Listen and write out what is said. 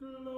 Glory.